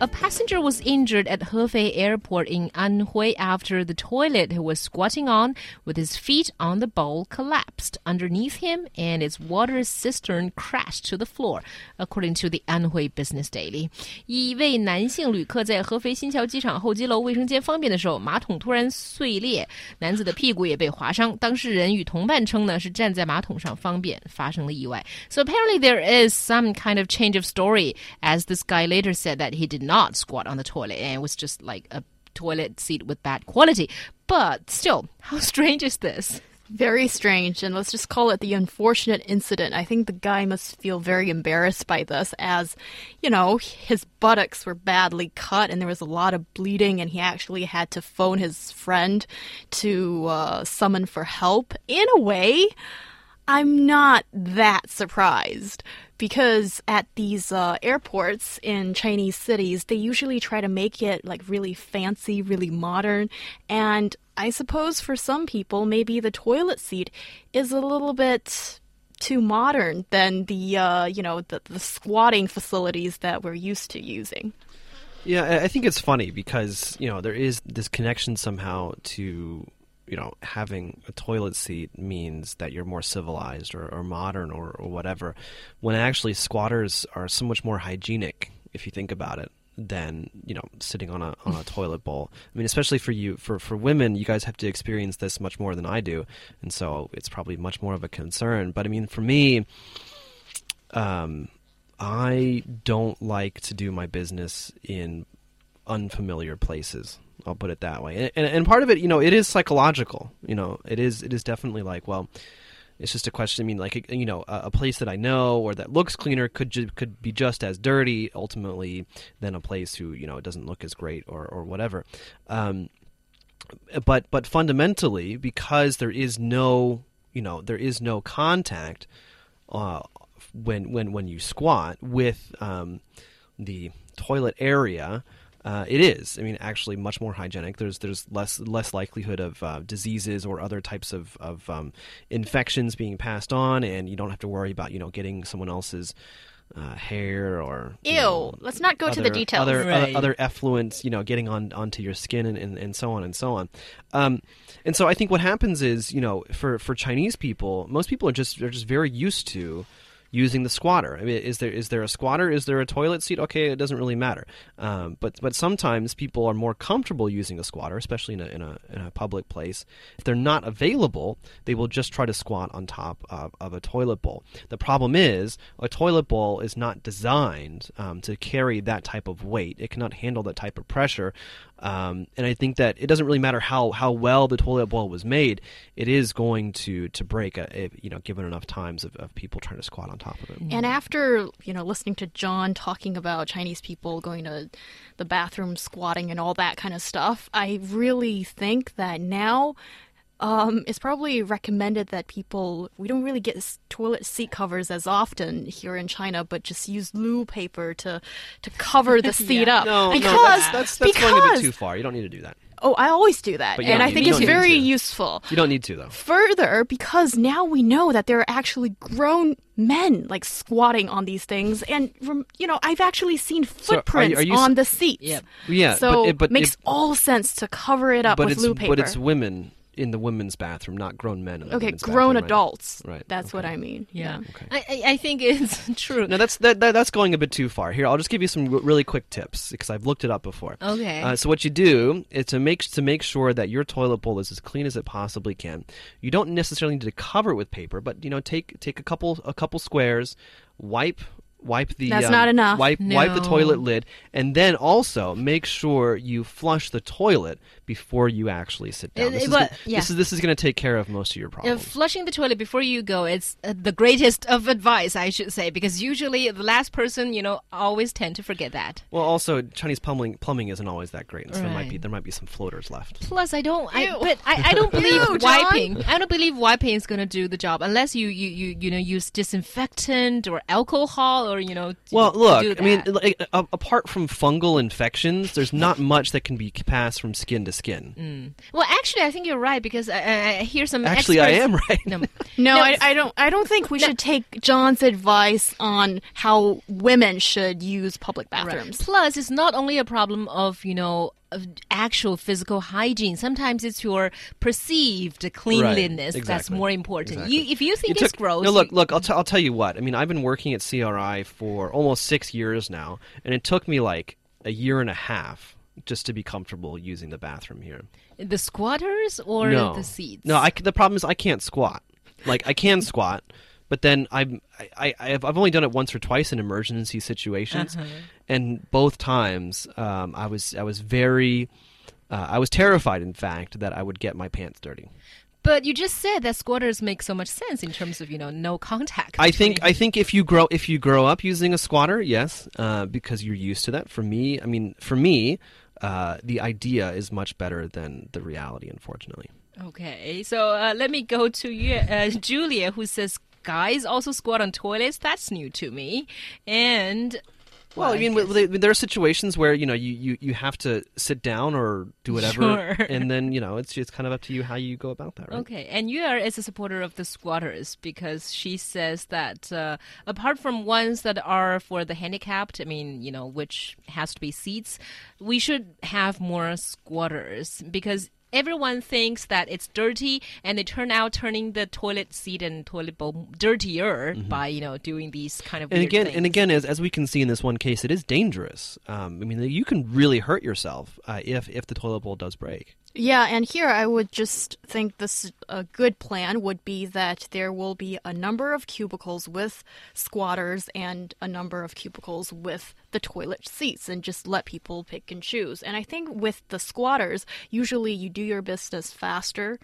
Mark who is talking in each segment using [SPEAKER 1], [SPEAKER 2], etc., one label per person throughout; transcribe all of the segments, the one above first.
[SPEAKER 1] A passenger was injured at Hefei Airport in Anhui after the toilet he was squatting on with his feet on the bowl collapsed underneath him and its water cistern crashed to the floor, according to the Anhui Business Daily. 一位男性旅客在合肥新桥机场候机楼卫生间方便的时候，马桶突然碎裂，男子的屁股也被划伤。当事人与同伴称呢是站在马桶上方便，发生了意外。So apparently there is some kind of change of story, as this guy later said that he did not squat on the toilet and it was just like a toilet seat with bad quality. But still, how strange is this?
[SPEAKER 2] Very strange, and let's just call it the unfortunate incident. I think the guy must feel very embarrassed by this, as, you know, his buttocks were badly cut and there was a lot of bleeding, and he actually had to phone his friend to uh, summon for help. In a way, I'm not that surprised because at these uh, airports in Chinese cities, they usually try to make it like really fancy, really modern. And I suppose for some people, maybe the toilet seat is a little bit too modern than the uh, you know the, the squatting facilities that we're used to using.
[SPEAKER 3] Yeah, I think it's funny because you know there is this connection somehow to you know, having a toilet seat means that you're more civilized or, or modern or, or whatever, when actually squatters are so much more hygienic, if you think about it than you know sitting on a on a toilet bowl. I mean, especially for you for for women, you guys have to experience this much more than I do, and so it's probably much more of a concern. But I mean, for me, um, I don't like to do my business in unfamiliar places. I'll put it that way. And, and, part of it, you know, it is psychological. You know, it is it is definitely like, well, it's just a question. I mean, like you know, a, a place that I know or that looks cleaner could ju- could be just as dirty ultimately than a place who you know it doesn't look as great or or whatever. Um, but but fundamentally, because there is no you know there is no contact uh, when when when you squat with um, the toilet area. Uh, it is. I mean, actually, much more hygienic. There's there's less less likelihood of uh, diseases or other types of of um, infections being passed on, and you don't have to worry about you know getting someone else's uh, hair or
[SPEAKER 2] Ew.
[SPEAKER 3] know,
[SPEAKER 2] let's not go
[SPEAKER 3] other,
[SPEAKER 2] to the details.
[SPEAKER 3] Other,
[SPEAKER 1] Right.
[SPEAKER 3] other other effluents, you know, getting on onto your skin and, and, and so on and so on. Um, and so I think what happens is, you know, for, for Chinese people, most people are just are just very used to using the squatter. I mean, is there is there a squatter? Is there a toilet seat? Okay, it doesn't really matter. Um, but but sometimes people are more comfortable using a squatter, especially in a, in a in a public place. If they're not available, they will just try to squat on top of, of a toilet bowl. The problem is a toilet bowl is not designed um, to carry that type of weight. It cannot handle that type of pressure. Um, and I think that it doesn't really matter how, how well the toilet bowl was made. It is going to to break, a, if, you know, given enough times of, of people trying to squat on top of it.
[SPEAKER 2] And after, you know, listening to John talking about Chinese people going to the bathroom, squatting, and all that kind of stuff, I really think that now um, it's probably recommended that people, we don't really get toilet seat covers as often here in China, but just use loo paper to, to cover the seat up.
[SPEAKER 3] No,
[SPEAKER 2] because,
[SPEAKER 3] no, that's that's, that's going a bit too far. You don't need to do that.
[SPEAKER 2] Oh, I always do that. And I think it's very useful.
[SPEAKER 3] You don't need to though.
[SPEAKER 2] Further, because now we know that there are actually grown men like squatting on these things, and rem- you know I've actually seen
[SPEAKER 3] are you-
[SPEAKER 2] footprints
[SPEAKER 3] are you
[SPEAKER 2] on the seats.
[SPEAKER 1] Yeah.
[SPEAKER 3] Yeah,
[SPEAKER 2] So
[SPEAKER 3] but it, but
[SPEAKER 2] makes
[SPEAKER 3] it,
[SPEAKER 2] all sense to cover it up
[SPEAKER 3] but
[SPEAKER 2] with
[SPEAKER 3] it's
[SPEAKER 2] loo paper.
[SPEAKER 3] but it's women in the women's bathroom, not grown men. In the
[SPEAKER 2] okay,
[SPEAKER 3] women's
[SPEAKER 2] grown
[SPEAKER 3] bathroom,
[SPEAKER 2] adults.
[SPEAKER 3] Right,
[SPEAKER 2] That's what. I mean.
[SPEAKER 1] Yeah,
[SPEAKER 3] Okay.
[SPEAKER 1] I, I I think it's true.
[SPEAKER 3] No, that's that, that that's going a bit too far. Here, I'll just give you some r- really quick tips because I've looked it up before.
[SPEAKER 1] Okay.
[SPEAKER 3] Uh, so what you do is to make to make sure that your toilet bowl is as clean as it possibly can. You don't necessarily need to cover it with paper, but you know, take take a couple a couple squares, wipe wipe the
[SPEAKER 2] That's
[SPEAKER 3] um,
[SPEAKER 2] not enough.
[SPEAKER 3] wipe wipe the toilet lid, and then also make sure you flush the toilet before you actually sit down.
[SPEAKER 1] Uh,
[SPEAKER 3] This is,
[SPEAKER 1] but-
[SPEAKER 3] go-
[SPEAKER 1] yeah.
[SPEAKER 3] this is this is going to take care of most of your
[SPEAKER 1] Uh,
[SPEAKER 3] problems.
[SPEAKER 1] flushing the toilet before you go is uh, the greatest of advice, I should say, because usually the last person, you know, always tend to forget that.
[SPEAKER 3] well, also Chinese plumbing plumbing isn't always that great, and so there might be there might be some floaters left.
[SPEAKER 1] Plus, I don't. I,
[SPEAKER 2] Ew.
[SPEAKER 1] but I, I don't believe
[SPEAKER 2] Ew, John.
[SPEAKER 1] wiping. I don't believe wiping is going to do the job unless you, you, you, you know use disinfectant or alcohol or you know.
[SPEAKER 3] Well,
[SPEAKER 1] to
[SPEAKER 3] look,
[SPEAKER 1] do
[SPEAKER 3] I mean, like, apart from fungal infections, there's not much that can be passed from skin to skin.
[SPEAKER 1] Mm. Well, actually, I think you're right because I, I, I hear some.
[SPEAKER 3] Actually, I am right.
[SPEAKER 1] No,
[SPEAKER 2] No,
[SPEAKER 1] No,
[SPEAKER 2] I, I don't. I don't think we should take John's advice on how women should use public
[SPEAKER 1] Right.
[SPEAKER 2] bathrooms.
[SPEAKER 1] Plus, it's not only a problem of you know of actual physical hygiene. Sometimes it's your perceived cleanliness that's
[SPEAKER 3] exactly.
[SPEAKER 1] more important.
[SPEAKER 3] Exactly.
[SPEAKER 1] You, if you think
[SPEAKER 3] It
[SPEAKER 1] it's
[SPEAKER 3] took-
[SPEAKER 1] gross,
[SPEAKER 3] No, look, look. I'll, t- I'll tell you what. I mean, I've been working at CRI for almost six years now, and it took me like a year and a half just to be comfortable using the bathroom here.
[SPEAKER 1] the squatters or
[SPEAKER 3] no,
[SPEAKER 1] the seats.
[SPEAKER 3] No, I the problem is I can't squat. Like I can squat, but then I'm I, I I've I've only done it once or twice in emergency situations,
[SPEAKER 1] Uh-huh.
[SPEAKER 3] and both times um, I was I was very. Uh, I was terrified, in fact, that I would get my pants dirty.
[SPEAKER 1] But you just said that squatters make so much sense in terms of you know no contact.
[SPEAKER 3] I think I think if you grow if you grow up using a squatter, yes, uh, because you're used to that. For me, I mean, for me, uh, the idea is much better than the reality, unfortunately.
[SPEAKER 1] Okay, so uh, let me go to you, uh, Julia, who says guys also squat on toilets. That's new to me. And
[SPEAKER 3] Well, I mean,
[SPEAKER 1] guess-
[SPEAKER 3] there are situations where you know you, you, you have to sit down or do whatever,
[SPEAKER 1] Sure.
[SPEAKER 3] and then you know it's just kind of up to you how you go about that, right?
[SPEAKER 1] Okay, and you are as a supporter of the squatters because she says that uh, apart from ones that are for the handicapped, I mean, you know, which has to be seats, we should have more squatters because everyone thinks that it's dirty and they turn out turning the toilet seat and toilet bowl dirtier by, you know, doing these kind of
[SPEAKER 3] Mm-hmm. And again,
[SPEAKER 1] things.
[SPEAKER 3] and again, as as we can see in this one case, it is dangerous. Um, I mean, you can really hurt yourself uh, if if the toilet bowl does break.
[SPEAKER 2] Yeah, and here I would just think this a good plan would be that there will be a number of cubicles with squatters and a number of cubicles with the toilet seats and just let people pick and choose. And I think with the squatters, usually you do your business faster.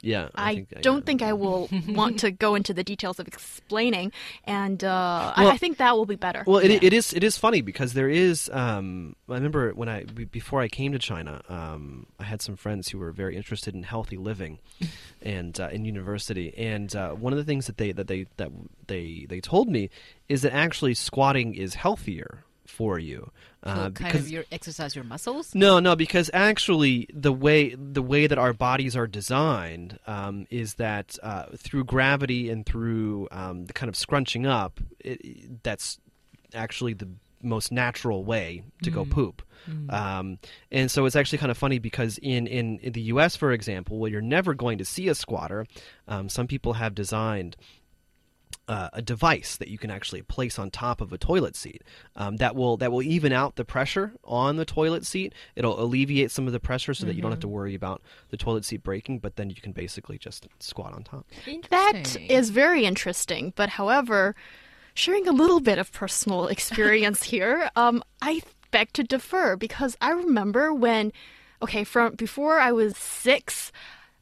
[SPEAKER 3] Yeah,
[SPEAKER 2] I,
[SPEAKER 3] think, uh,
[SPEAKER 2] don't
[SPEAKER 3] yeah.
[SPEAKER 2] think I will want to go into the details of explaining, and uh,
[SPEAKER 3] Well-
[SPEAKER 2] I, I think that will be better.
[SPEAKER 3] Well, it,
[SPEAKER 2] Yeah.
[SPEAKER 3] it is it is funny because there is. Um, I remember when I before I came to China, um, I had some friends who were very interested in healthy living, and uh, in university. And uh, one of the things that they that they that they they told me is that actually squatting is healthier for you.
[SPEAKER 1] so
[SPEAKER 3] Uh,
[SPEAKER 1] kind
[SPEAKER 3] because
[SPEAKER 1] of your exercise your muscles.
[SPEAKER 3] no, no, because actually the way the way that our bodies are designed um, is that uh, through gravity and through um, the kind of scrunching up, it, that's actually the most natural way to go poop. Um, and so it's actually kind of funny because in, in, in the U.S., for example, where you're never going to see a squatter, um, some people have designed uh, a device that you can actually place on top of a toilet seat um, that will that will even out the pressure on the toilet seat. It'll alleviate some of the pressure so that you don't have to worry about the toilet seat breaking. But then you can basically just squat on top.
[SPEAKER 2] That is very interesting. But however, sharing a little bit of personal experience here, um, I beg to defer because I remember when, okay, from before I was six,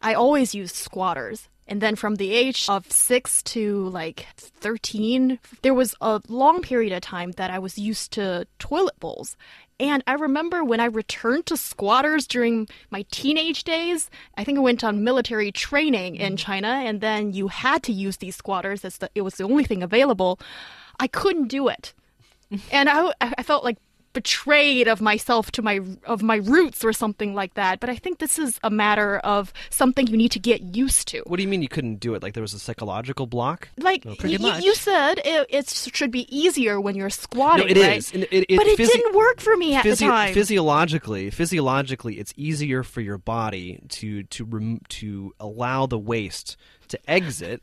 [SPEAKER 2] I always used squatters. And then from the age of six to like 13, there was a long period of time that I was used to toilet bowls. And I remember when I returned to squatters during my teenage days, I think I went on military training in mm-hmm. China, and then you had to use these squatters as the, it was the only thing available. I couldn't do it. and I, I felt like betrayed of myself to my of my roots or something like that but i think this is a matter of something you need to get used to
[SPEAKER 3] What do you mean you couldn't do it? Like there was a psychological block?
[SPEAKER 2] like y-
[SPEAKER 3] pretty much.
[SPEAKER 2] you said it, it should be easier when you're squatting
[SPEAKER 3] No, it
[SPEAKER 2] right?
[SPEAKER 3] is. It- it-
[SPEAKER 2] but it
[SPEAKER 3] physi-
[SPEAKER 2] didn't work for me at
[SPEAKER 3] Physi-
[SPEAKER 2] the time
[SPEAKER 3] Physiologically, physiologically, it's easier for your body to to rem- to allow the waste to exit.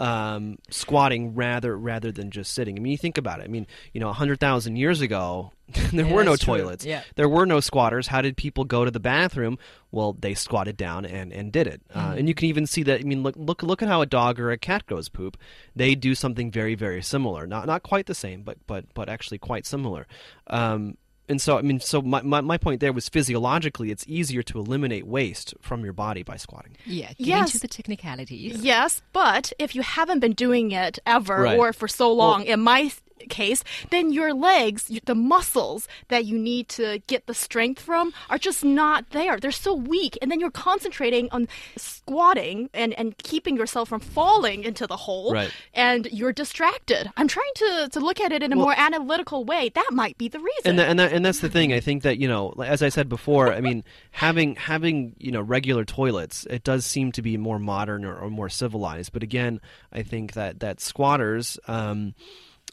[SPEAKER 3] Um, squatting rather rather than just sitting. I mean, you think about it. I mean, you know, hundred thousand years ago, there
[SPEAKER 1] Yeah,
[SPEAKER 3] were no toilets.
[SPEAKER 1] Yeah.
[SPEAKER 3] There were no squatters. How did people go to the bathroom? Well, they squatted down and, and did it. Uh,
[SPEAKER 1] Mm-hmm.
[SPEAKER 3] and you can even see that. I mean, look look look at how a dog or a cat goes poop. They do something very very similar. Not not quite the same, but but but actually quite similar. Um, and so I mean, so my, my my point there was physiologically, it's easier to eliminate waste from your body by squatting.
[SPEAKER 1] Yeah, get
[SPEAKER 2] Yes.
[SPEAKER 1] into the technicalities.
[SPEAKER 2] Yes, but if you haven't been doing it ever
[SPEAKER 3] Right.
[SPEAKER 2] or for so long, in my s- case, then your legs, the muscles that you need to get the strength from are just not there. They're so weak. And then you're concentrating on squatting and, and keeping yourself from falling into the hole.
[SPEAKER 3] Right.
[SPEAKER 2] And you're distracted. I'm trying to, to look at it in a more analytical way. That might be the reason.
[SPEAKER 3] and that, and that, and that's the thing. I think that you know, as I said before, I mean, having having you know regular toilets, it does seem to be more modern or, or more civilized. But again, I think that that squatters. Um,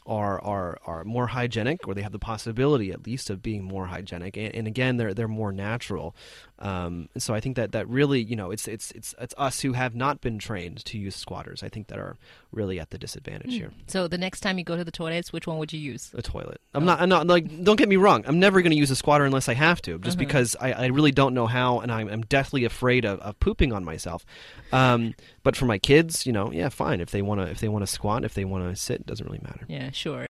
[SPEAKER 3] are, are are more hygienic, or they have the possibility, at least, of being more hygienic. And, and again, they're they're more natural. Um, and so I think that, that really, you know, it's it's it's it's us who have not been trained to use squatters. I think that are really at the disadvantage here.
[SPEAKER 1] So the next time you go to the toilets, which one would you use?
[SPEAKER 3] a toilet. I'm not. I'm not like. Don't get me wrong. I'm never going to use a squatter unless I have to, just because I, I really don't know how, and I'm, I'm deathly afraid of, of pooping on myself. Um, but for my kids, you know, yeah, fine. If they want to, if they want to squat, if they want to sit, it doesn't really matter.
[SPEAKER 1] Yeah, sure.